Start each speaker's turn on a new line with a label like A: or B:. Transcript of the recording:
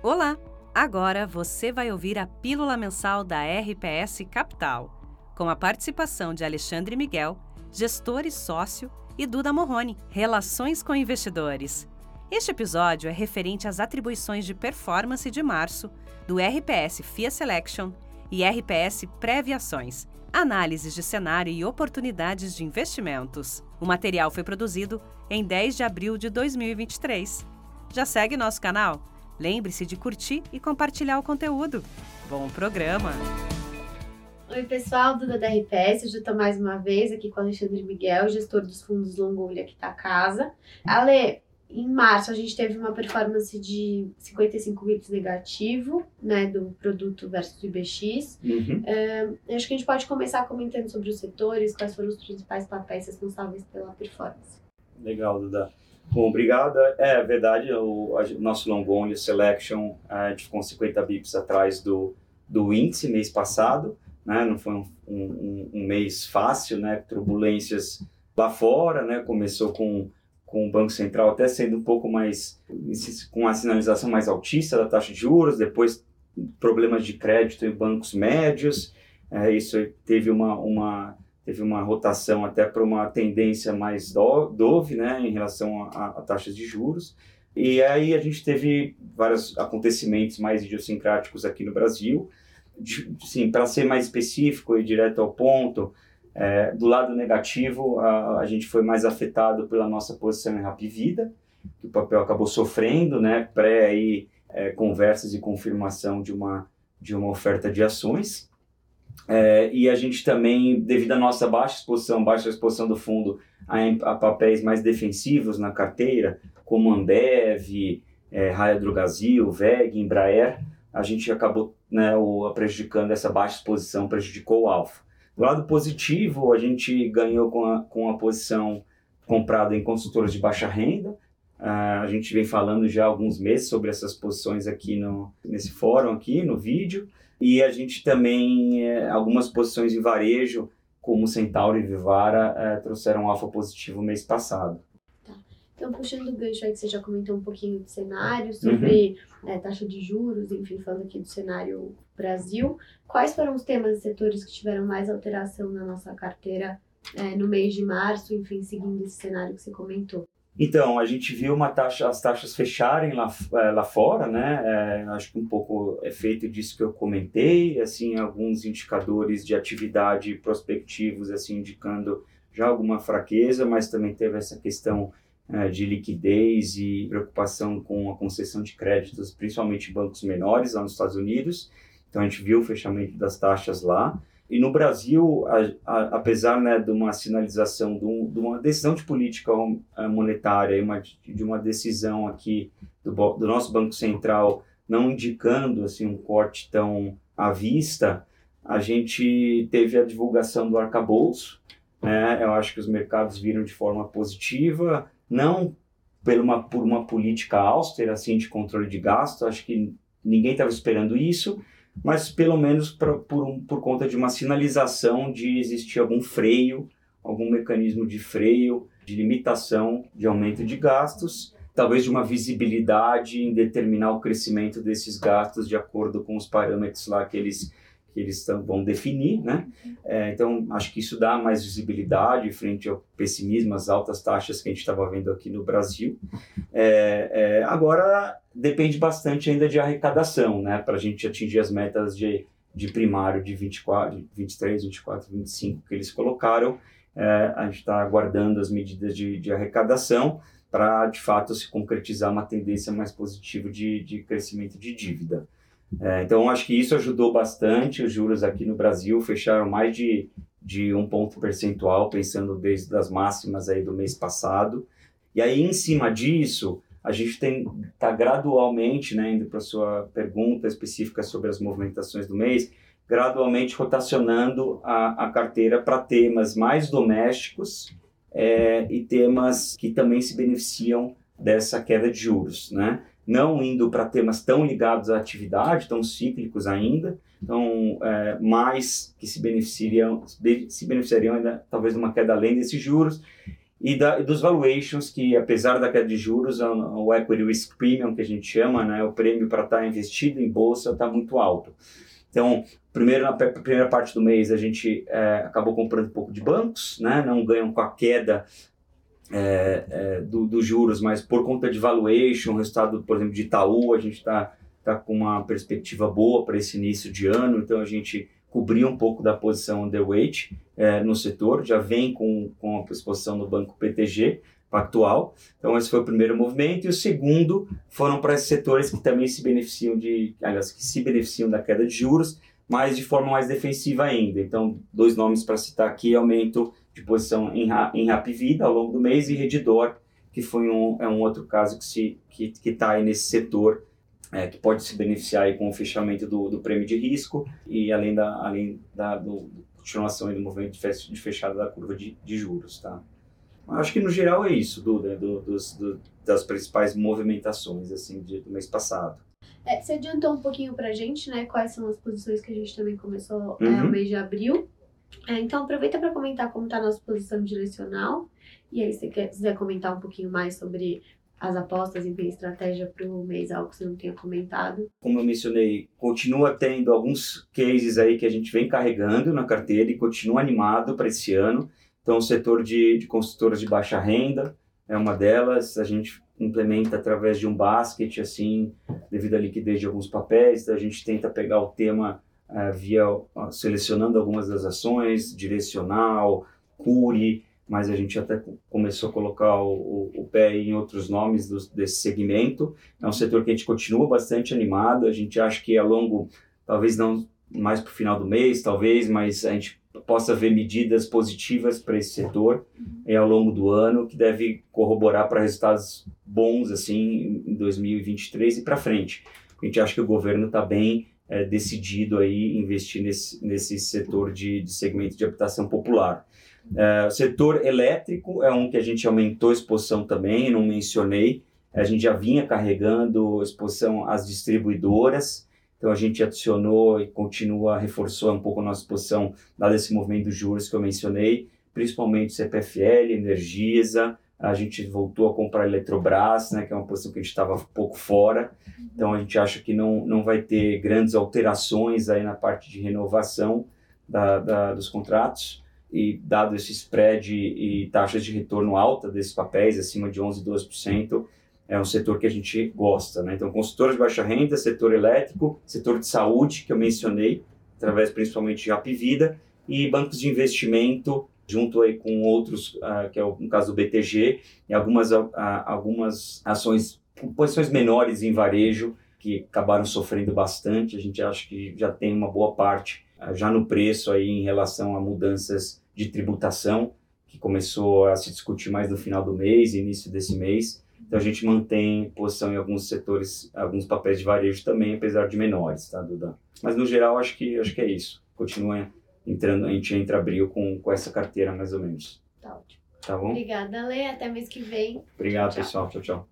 A: Olá! Agora você vai ouvir a pílula mensal da RPS Capital, com a participação de Alexandre Miguel, gestor e sócio, e Duda Morrone, Relações com Investidores. Este episódio é referente às atribuições de performance de março do RPS FIA Selection e RPS Previações, análises de cenário e oportunidades de investimentos. O material foi produzido em 10 de abril de 2023. Já segue nosso canal? Lembre-se de curtir e compartilhar o conteúdo. Bom programa!
B: Oi, pessoal, Duda da RPS. Hoje eu estou mais uma vez aqui com o Alexandre Miguel, gestor dos fundos Longolha aqui da casa. Ale, em março a gente teve uma performance de 55 bits negativo, né, do produto versus IBX.
C: Uhum.
B: Uh, acho que a gente pode começar comentando sobre os setores, quais foram os principais papéis responsáveis pela performance.
C: Legal, Duda. Bom, obrigado. É verdade, o nosso long only selection a gente ficou 50 bips atrás do, do índice mês passado, né? Não foi um, um, um mês fácil, né? Turbulências lá fora, né? Começou com com o Banco Central até sendo um pouco mais, com a sinalização mais altista da taxa de juros, depois problemas de crédito em bancos médios, é, isso teve uma, uma, teve uma rotação até para uma tendência mais do, dove né, em relação a, a, taxas de juros. E aí a gente teve vários acontecimentos mais idiosincráticos aqui no Brasil. Sim, para ser mais específico e direto ao ponto, é, do lado negativo, a, a, gente foi mais afetado pela nossa posição em Rap Vida, que o papel acabou sofrendo, né, pré aí, é, conversas e confirmação de uma, de uma oferta de ações. É, e a gente também, devido à nossa baixa exposição, baixa exposição do fundo a, a papéis mais defensivos na carteira, como Ambev, é, Raia VEG, Embraer, a gente acabou né, o, prejudicando essa baixa exposição, prejudicou o alfa. Do lado positivo, a gente ganhou com a, com a posição comprada em consultoras de baixa renda. Uh, a gente vem falando já há alguns meses sobre essas posições aqui no, nesse fórum, aqui no vídeo. E a gente também, eh, algumas posições em varejo, como Centauro e Vivara, eh, trouxeram alfa positivo mês passado.
B: Então, puxando o gancho aí que você já comentou um pouquinho do cenário, sobre uhum. é, taxa de juros, enfim, falando aqui do cenário Brasil, quais foram os temas e setores que tiveram mais alteração na nossa carteira é, no mês de março, enfim, seguindo esse cenário que você comentou?
C: Então, a gente viu taxa, as taxas fecharem lá, é, lá fora, né? É, acho que um pouco é feito disso que eu comentei, assim, alguns indicadores de atividade prospectivos, assim, indicando já alguma fraqueza, mas também teve essa questão é, de liquidez e preocupação com a concessão de créditos, principalmente bancos menores lá nos Estados Unidos. Então a gente viu o fechamento das taxas lá. E no Brasil, a, a, apesar né, de uma sinalização, de, um, de, uma decisão de política é, monetária, uma, de uma decisão aqui do, do, nosso Banco Central não indicando assim, um corte tão à vista, a gente teve a divulgação do arcabouço. Né? Eu acho que os mercados viram de forma positiva não por uma, por uma política austera assim de controle de gasto, acho que ninguém estava esperando isso, mas pelo menos pra, por, por conta de uma sinalização de existir algum freio, algum mecanismo de freio, de limitação de aumento de gastos, talvez de uma visibilidade em determinar o crescimento desses gastos de acordo com os parâmetros lá que eles que eles vão definir, né? É, então, acho que isso dá mais visibilidade frente ao pessimismo, às altas taxas que a gente estava vendo aqui no Brasil. É, é, agora, depende bastante ainda de arrecadação, né? Para a gente atingir as metas de, de primário de 24, 23, 24, 25 que eles colocaram. É, a gente está aguardando as medidas de, de arrecadação para, de fato, se concretizar uma tendência mais positiva de, de crescimento de dívida. É, então, acho que isso ajudou bastante. Os juros aqui no Brasil fecharam mais de, de um ponto percentual, pensando desde as máximas aí do mês passado. E aí, em cima disso, a gente está gradualmente, né, indo para a sua pergunta específica sobre as movimentações do mês, gradualmente rotacionando a, a carteira para temas mais domésticos é, e temas que também se beneficiam dessa queda de juros, né? Não indo para temas tão ligados à atividade, tão cíclicos ainda, então é, mais que se beneficiariam, se beneficiariam ainda talvez de uma queda além desses juros, e, da, dos valuations, que apesar da queda de juros, o equity risk premium, que a gente chama, né, o prêmio para estar tá investido em bolsa está muito alto. Então, primeiro na primeira parte do mês a gente é, acabou comprando um pouco de bancos, né, não ganham com a queda é, é, dos do juros, mas por conta de valuation, resultado, por exemplo, de Itaú, a gente está tá com uma perspectiva boa para esse início de ano, então a gente cobrir um pouco da posição underweight é, no setor, já vem com, com a exposição no banco PTG atual. Então esse foi o primeiro movimento e o segundo foram para esses setores que também se beneficiam de, aliás, que se beneficiam da queda de juros, mas de forma mais defensiva ainda. Então dois nomes para citar aqui, aumento de posição em, em Rapvida ao longo do mês e Redditor, que foi um, é um outro caso que se que está aí nesse setor é, que pode se beneficiar com o fechamento do, do prêmio de risco e além da, além da do, continuação do movimento de, fechada da curva de, de juros, tá? Acho que no geral é isso, Duda, do, dos, do, das principais movimentações assim de, do mês passado.
B: É, você adiantou um pouquinho para a gente, né? Quais são as posições que a gente também começou uhum. é, o mês de abril. É, então aproveita para comentar como está a nossa posição direcional. E aí, se você quiser comentar um pouquinho mais sobre as apostas, enfim, estratégia para o mês, algo que você não tenha comentado?
C: Como eu mencionei, continua tendo alguns cases aí que a gente vem carregando na carteira e continua animado para esse ano. Então, o setor de, de construtoras de baixa renda é uma delas. A gente implementa através de um basket, assim, devido à liquidez de alguns papéis. A gente tenta pegar o tema via uh, selecionando algumas das ações, direcional, cure, mas a gente até começou a colocar o, o, o pé em outros nomes do, desse segmento. É um setor que a gente continua bastante animado, a gente acha que a longo, talvez não mais para o final do mês, talvez, mas a gente possa ver medidas positivas para esse setor é, ao longo do ano, que deve corroborar para resultados bons assim em 2023 e para frente. A gente acha que o governo está bem é, decidido aí investir nesse, nesse setor de, de segmento de habitação popular. É, o setor elétrico é um que a gente aumentou a exposição também, não mencionei. A gente já vinha carregando exposição às distribuidoras, então a gente adicionou e continua, reforçou um pouco a nossa exposição, dado esse movimento dos juros que eu mencionei, principalmente CPFL, Energisa, a gente voltou a comprar Eletrobras, né, que é uma posição que a gente estava um pouco fora, então a gente acha que não, não vai ter grandes alterações aí na parte de renovação da, da dos contratos e dado esse spread e taxas de retorno alta desses papéis, acima de 11, 12%, é um setor que a gente gosta. Né? Então, consultores de baixa renda, setor elétrico, setor de saúde, que eu mencionei, através principalmente de Apivida, e bancos de investimento, junto aí com outros, uh, que é o, no caso do BTG, e algumas, uh, algumas ações, posições menores em varejo, que acabaram sofrendo bastante. A gente acha que já tem uma boa parte já no preço aí em relação a mudanças de tributação, que começou a se discutir mais no final do mês, início desse mês. Então a gente mantém posição em alguns setores, alguns papéis de varejo também, apesar de menores, tá, Duda? Mas no geral acho que acho que é isso. Continua entrando, a gente entra abril com, com essa carteira mais ou menos.
B: Tá ótimo.
C: Tá bom?
B: Obrigada, Lê. Até mês que vem.
C: Obrigado, tchau, pessoal. Tchau, tchau.